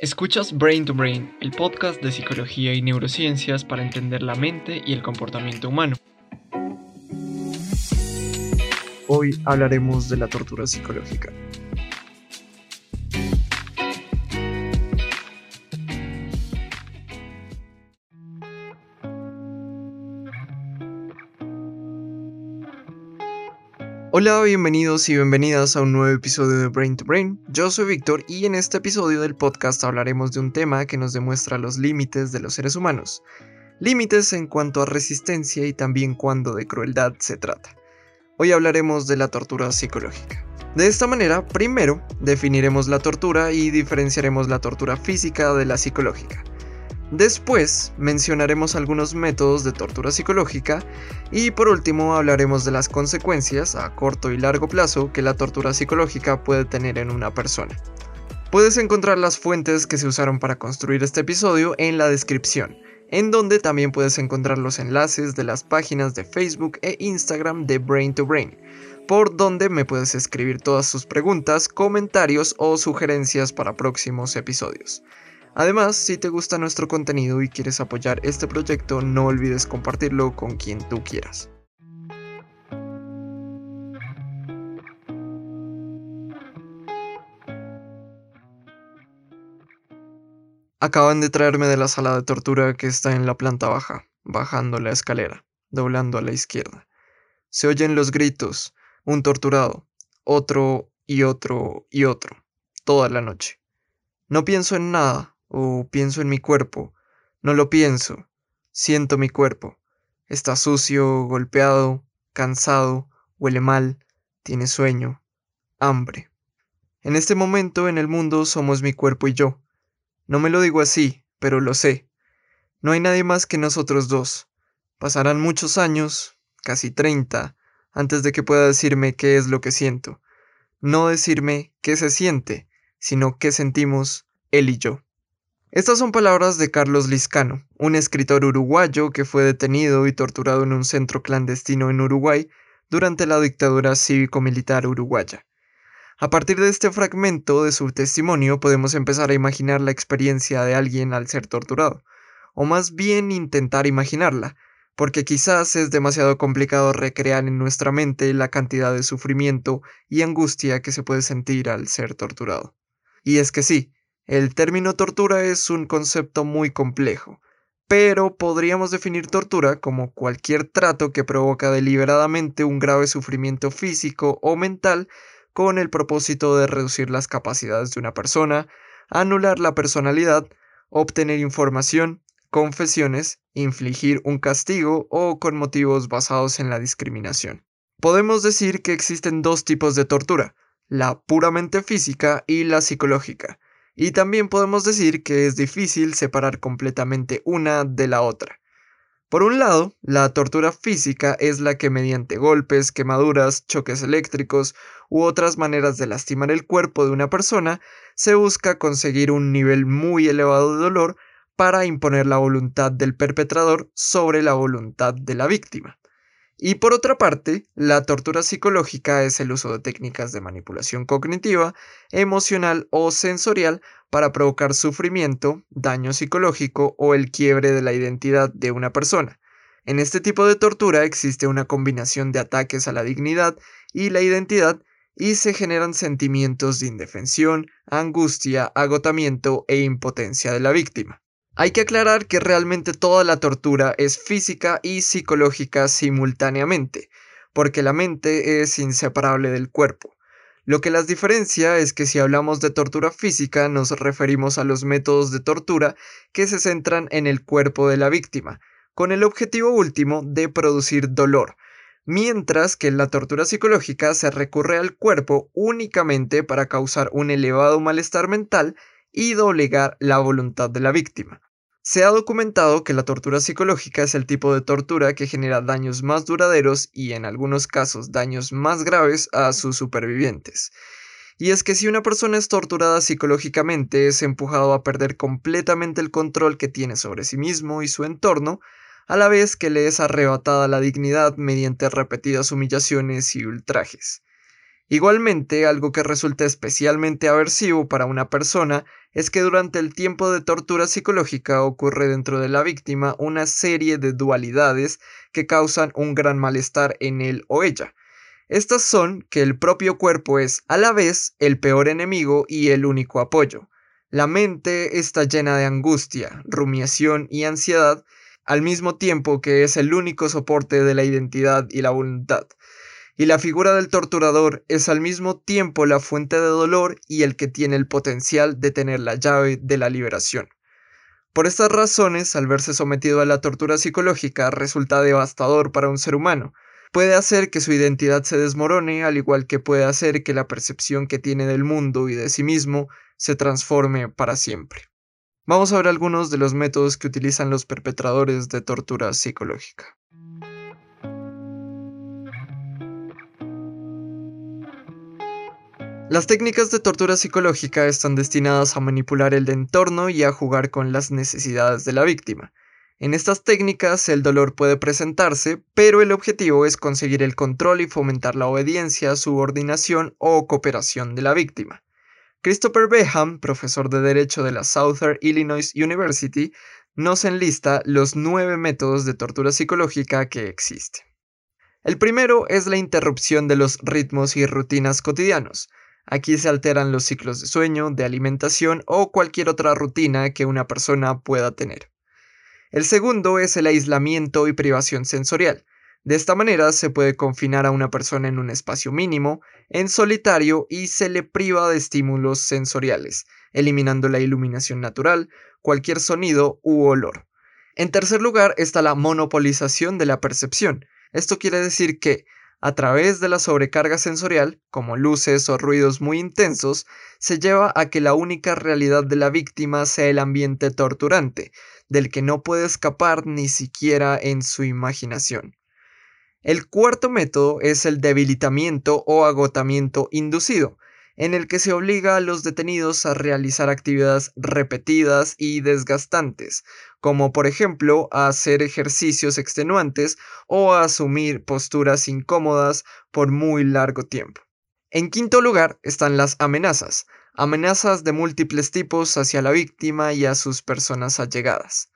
Escuchas Brain to Brain, el podcast de psicología y neurociencias para entender la mente y el comportamiento humano. Hoy hablaremos de la tortura psicológica. Hola, bienvenidos y bienvenidas a un nuevo episodio de Brain to Brain. Yo soy Víctor y en este episodio del podcast hablaremos de un tema que nos demuestra los límites de los seres humanos. Límites en cuanto a resistencia y también cuando de crueldad se trata. Hoy hablaremos de la tortura psicológica. De esta manera, primero definiremos la tortura y diferenciaremos la tortura física de la psicológica. Después mencionaremos algunos métodos de tortura psicológica y por último hablaremos de las consecuencias a corto y largo plazo que la tortura psicológica puede tener en una persona. Puedes encontrar las fuentes que se usaron para construir este episodio en la descripción, en donde también puedes encontrar los enlaces de las páginas de Facebook e Instagram de Brain to Brain, por donde me puedes escribir todas tus preguntas, comentarios o sugerencias para próximos episodios. Además, si te gusta nuestro contenido y quieres apoyar este proyecto, no olvides compartirlo con quien tú quieras. Acaban de traerme de la sala de tortura que está en la planta baja, bajando la escalera, doblando a la izquierda. Se oyen los gritos, un torturado, otro y otro y otro, toda la noche. No pienso en nada, o pienso en mi cuerpo. No lo pienso. Siento mi cuerpo. Está sucio, golpeado, cansado, huele mal, tiene sueño, hambre. En este momento en el mundo somos mi cuerpo y yo. No me lo digo así, pero lo sé. No hay nadie más que nosotros dos. Pasarán muchos años, casi treinta, antes de que pueda decirme qué es lo que siento. No decirme qué se siente, sino qué sentimos él y yo. Estas son palabras de Carlos Liscano, un escritor uruguayo que fue detenido y torturado en un centro clandestino en Uruguay durante la dictadura cívico-militar uruguaya. A partir de este fragmento de su testimonio podemos empezar a imaginar la experiencia de alguien al ser torturado, o más bien intentar imaginarla, porque quizás es demasiado complicado recrear en nuestra mente la cantidad de sufrimiento y angustia que se puede sentir al ser torturado. Y es que sí, el término tortura es un concepto muy complejo, pero podríamos definir tortura como cualquier trato que provoca deliberadamente un grave sufrimiento físico o mental con el propósito de reducir las capacidades de una persona, anular la personalidad, obtener información, confesiones, infligir un castigo o con motivos basados en la discriminación. Podemos decir que existen dos tipos de tortura, la puramente física y la psicológica. Y también podemos decir que es difícil separar completamente una de la otra. Por un lado, la tortura física es la que mediante golpes, quemaduras, choques eléctricos u otras maneras de lastimar el cuerpo de una persona se busca conseguir un nivel muy elevado de dolor para imponer la voluntad del perpetrador sobre la voluntad de la víctima. Y por otra parte, la tortura psicológica es el uso de técnicas de manipulación cognitiva, emocional o sensorial para provocar sufrimiento, daño psicológico o el quiebre de la identidad de una persona. En este tipo de tortura existe una combinación de ataques a la dignidad y la identidad y se generan sentimientos de indefensión, angustia, agotamiento e impotencia de la víctima. Hay que aclarar que realmente toda la tortura es física y psicológica simultáneamente, porque la mente es inseparable del cuerpo. Lo que las diferencia es que si hablamos de tortura física nos referimos a los métodos de tortura que se centran en el cuerpo de la víctima, con el objetivo último de producir dolor, mientras que en la tortura psicológica se recurre al cuerpo únicamente para causar un elevado malestar mental y doblegar la voluntad de la víctima. Se ha documentado que la tortura psicológica es el tipo de tortura que genera daños más duraderos y en algunos casos daños más graves a sus supervivientes. Y es que si una persona es torturada psicológicamente es empujado a perder completamente el control que tiene sobre sí mismo y su entorno, a la vez que le es arrebatada la dignidad mediante repetidas humillaciones y ultrajes. Igualmente, algo que resulta especialmente aversivo para una persona es que durante el tiempo de tortura psicológica ocurre dentro de la víctima una serie de dualidades que causan un gran malestar en él o ella. Estas son que el propio cuerpo es a la vez el peor enemigo y el único apoyo. La mente está llena de angustia, rumiación y ansiedad, al mismo tiempo que es el único soporte de la identidad y la voluntad y la figura del torturador es al mismo tiempo la fuente de dolor y el que tiene el potencial de tener la llave de la liberación. Por estas razones, al verse sometido a la tortura psicológica resulta devastador para un ser humano. Puede hacer que su identidad se desmorone, al igual que puede hacer que la percepción que tiene del mundo y de sí mismo se transforme para siempre. Vamos a ver algunos de los métodos que utilizan los perpetradores de tortura psicológica. Las técnicas de tortura psicológica están destinadas a manipular el entorno y a jugar con las necesidades de la víctima. En estas técnicas el dolor puede presentarse, pero el objetivo es conseguir el control y fomentar la obediencia, subordinación o cooperación de la víctima. Christopher Beham, profesor de Derecho de la Southern Illinois University, nos enlista los nueve métodos de tortura psicológica que existen. El primero es la interrupción de los ritmos y rutinas cotidianos. Aquí se alteran los ciclos de sueño, de alimentación o cualquier otra rutina que una persona pueda tener. El segundo es el aislamiento y privación sensorial. De esta manera se puede confinar a una persona en un espacio mínimo, en solitario y se le priva de estímulos sensoriales, eliminando la iluminación natural, cualquier sonido u olor. En tercer lugar está la monopolización de la percepción. Esto quiere decir que a través de la sobrecarga sensorial, como luces o ruidos muy intensos, se lleva a que la única realidad de la víctima sea el ambiente torturante, del que no puede escapar ni siquiera en su imaginación. El cuarto método es el debilitamiento o agotamiento inducido, en el que se obliga a los detenidos a realizar actividades repetidas y desgastantes, como por ejemplo a hacer ejercicios extenuantes o a asumir posturas incómodas por muy largo tiempo. En quinto lugar están las amenazas, amenazas de múltiples tipos hacia la víctima y a sus personas allegadas.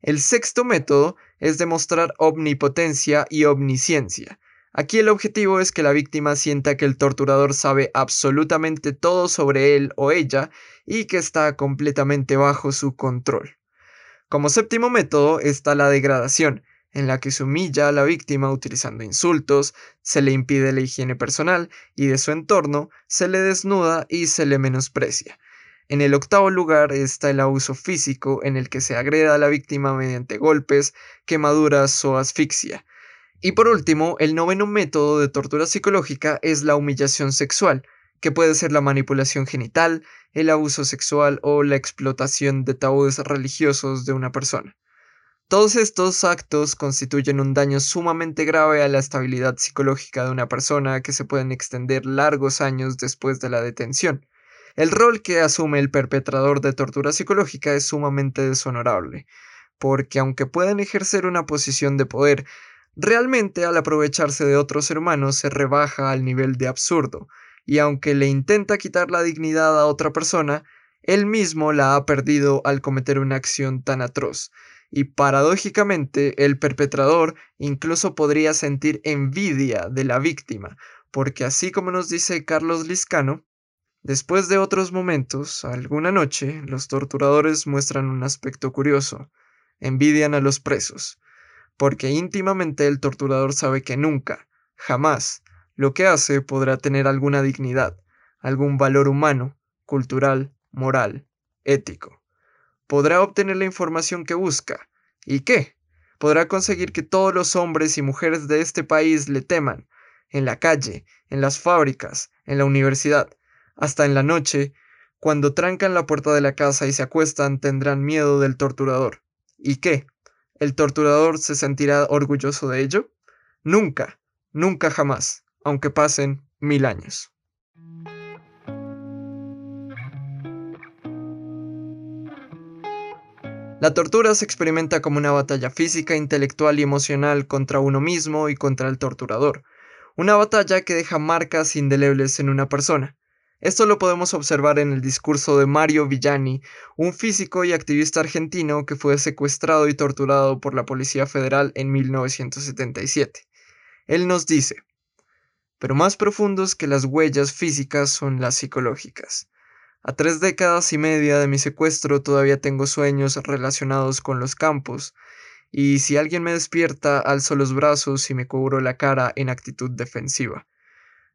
El sexto método es demostrar omnipotencia y omnisciencia, Aquí el objetivo es que la víctima sienta que el torturador sabe absolutamente todo sobre él o ella y que está completamente bajo su control. Como séptimo método está la degradación, en la que se humilla a la víctima utilizando insultos, se le impide la higiene personal y de su entorno, se le desnuda y se le menosprecia. En el octavo lugar está el abuso físico, en el que se agreda a la víctima mediante golpes, quemaduras o asfixia. Y por último, el noveno método de tortura psicológica es la humillación sexual, que puede ser la manipulación genital, el abuso sexual o la explotación de tabúes religiosos de una persona. Todos estos actos constituyen un daño sumamente grave a la estabilidad psicológica de una persona que se pueden extender largos años después de la detención. El rol que asume el perpetrador de tortura psicológica es sumamente deshonorable, porque aunque pueden ejercer una posición de poder, Realmente al aprovecharse de otro ser humano se rebaja al nivel de absurdo, y aunque le intenta quitar la dignidad a otra persona, él mismo la ha perdido al cometer una acción tan atroz, y paradójicamente el perpetrador incluso podría sentir envidia de la víctima, porque así como nos dice Carlos Liscano, después de otros momentos, alguna noche, los torturadores muestran un aspecto curioso, envidian a los presos, porque íntimamente el torturador sabe que nunca, jamás, lo que hace podrá tener alguna dignidad, algún valor humano, cultural, moral, ético. Podrá obtener la información que busca. ¿Y qué? Podrá conseguir que todos los hombres y mujeres de este país le teman, en la calle, en las fábricas, en la universidad, hasta en la noche, cuando trancan la puerta de la casa y se acuestan tendrán miedo del torturador. ¿Y qué? ¿El torturador se sentirá orgulloso de ello? Nunca, nunca jamás, aunque pasen mil años. La tortura se experimenta como una batalla física, intelectual y emocional contra uno mismo y contra el torturador. una batalla que deja marcas indelebles en una persona. Esto lo podemos observar en el discurso de Mario Villani, un físico y activista argentino que fue secuestrado y torturado por la Policía Federal en 1977. Él nos dice, pero más profundos que las huellas físicas son las psicológicas. A tres décadas y media de mi secuestro todavía tengo sueños relacionados con los campos, y si alguien me despierta alzo los brazos y me cubro la cara en actitud defensiva.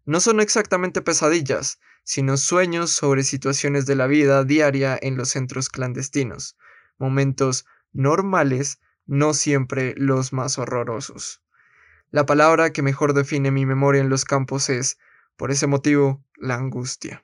No son exactamente pesadillas, sino sueños sobre situaciones de la vida diaria en los centros clandestinos, momentos normales, no siempre los más horrorosos. La palabra que mejor define mi memoria en los campos es, por ese motivo, la angustia.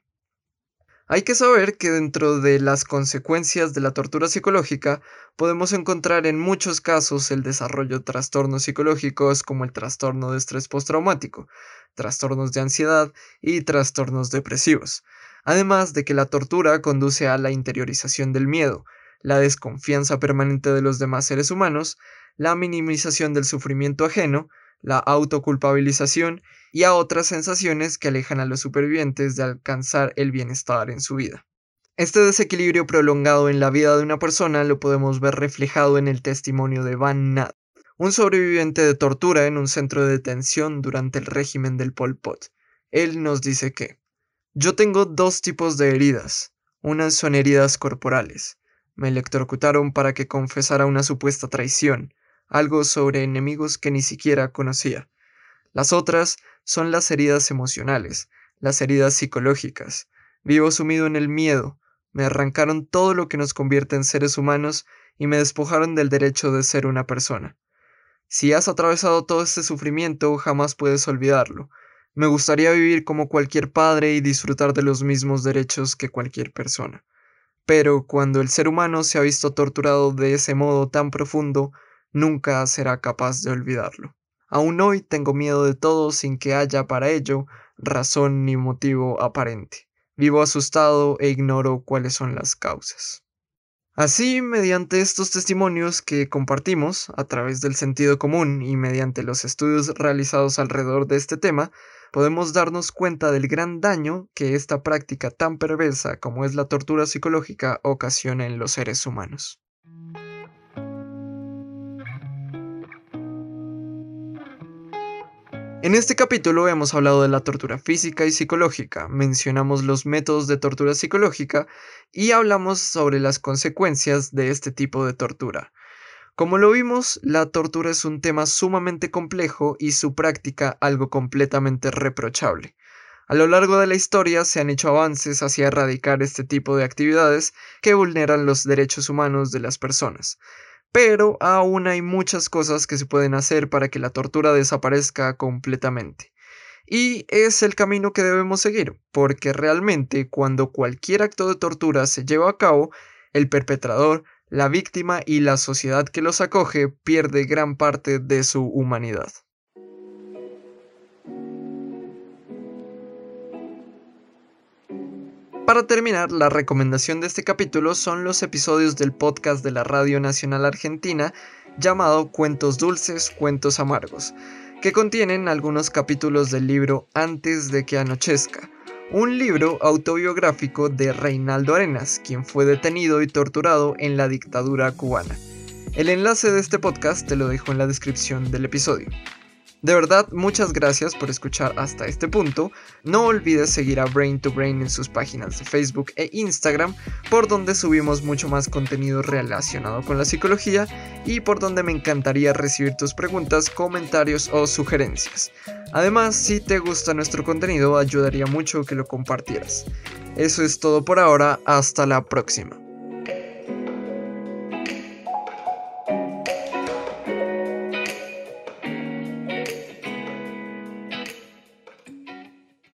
Hay que saber que dentro de las consecuencias de la tortura psicológica podemos encontrar en muchos casos el desarrollo de trastornos psicológicos como el trastorno de estrés postraumático, trastornos de ansiedad y trastornos depresivos, además de que la tortura conduce a la interiorización del miedo, la desconfianza permanente de los demás seres humanos, la minimización del sufrimiento ajeno, la autoculpabilización y a otras sensaciones que alejan a los supervivientes de alcanzar el bienestar en su vida. Este desequilibrio prolongado en la vida de una persona lo podemos ver reflejado en el testimonio de Van Nat, un sobreviviente de tortura en un centro de detención durante el régimen del Pol Pot. Él nos dice que yo tengo dos tipos de heridas. Unas son heridas corporales. Me electrocutaron para que confesara una supuesta traición, algo sobre enemigos que ni siquiera conocía. Las otras son las heridas emocionales, las heridas psicológicas. Vivo sumido en el miedo, me arrancaron todo lo que nos convierte en seres humanos y me despojaron del derecho de ser una persona. Si has atravesado todo este sufrimiento, jamás puedes olvidarlo. Me gustaría vivir como cualquier padre y disfrutar de los mismos derechos que cualquier persona. Pero cuando el ser humano se ha visto torturado de ese modo tan profundo, nunca será capaz de olvidarlo. Aún hoy tengo miedo de todo sin que haya para ello razón ni motivo aparente. Vivo asustado e ignoro cuáles son las causas. Así, mediante estos testimonios que compartimos a través del sentido común y mediante los estudios realizados alrededor de este tema, podemos darnos cuenta del gran daño que esta práctica tan perversa como es la tortura psicológica ocasiona en los seres humanos. En este capítulo hemos hablado de la tortura física y psicológica, mencionamos los métodos de tortura psicológica y hablamos sobre las consecuencias de este tipo de tortura. Como lo vimos, la tortura es un tema sumamente complejo y su práctica algo completamente reprochable. A lo largo de la historia se han hecho avances hacia erradicar este tipo de actividades que vulneran los derechos humanos de las personas pero aún hay muchas cosas que se pueden hacer para que la tortura desaparezca completamente. Y es el camino que debemos seguir, porque realmente cuando cualquier acto de tortura se lleva a cabo, el perpetrador, la víctima y la sociedad que los acoge pierde gran parte de su humanidad. Para terminar, la recomendación de este capítulo son los episodios del podcast de la Radio Nacional Argentina llamado Cuentos Dulces, Cuentos Amargos, que contienen algunos capítulos del libro Antes de que anochezca, un libro autobiográfico de Reinaldo Arenas, quien fue detenido y torturado en la dictadura cubana. El enlace de este podcast te lo dejo en la descripción del episodio. De verdad, muchas gracias por escuchar hasta este punto. No olvides seguir a Brain to Brain en sus páginas de Facebook e Instagram, por donde subimos mucho más contenido relacionado con la psicología y por donde me encantaría recibir tus preguntas, comentarios o sugerencias. Además, si te gusta nuestro contenido, ayudaría mucho que lo compartieras. Eso es todo por ahora, hasta la próxima.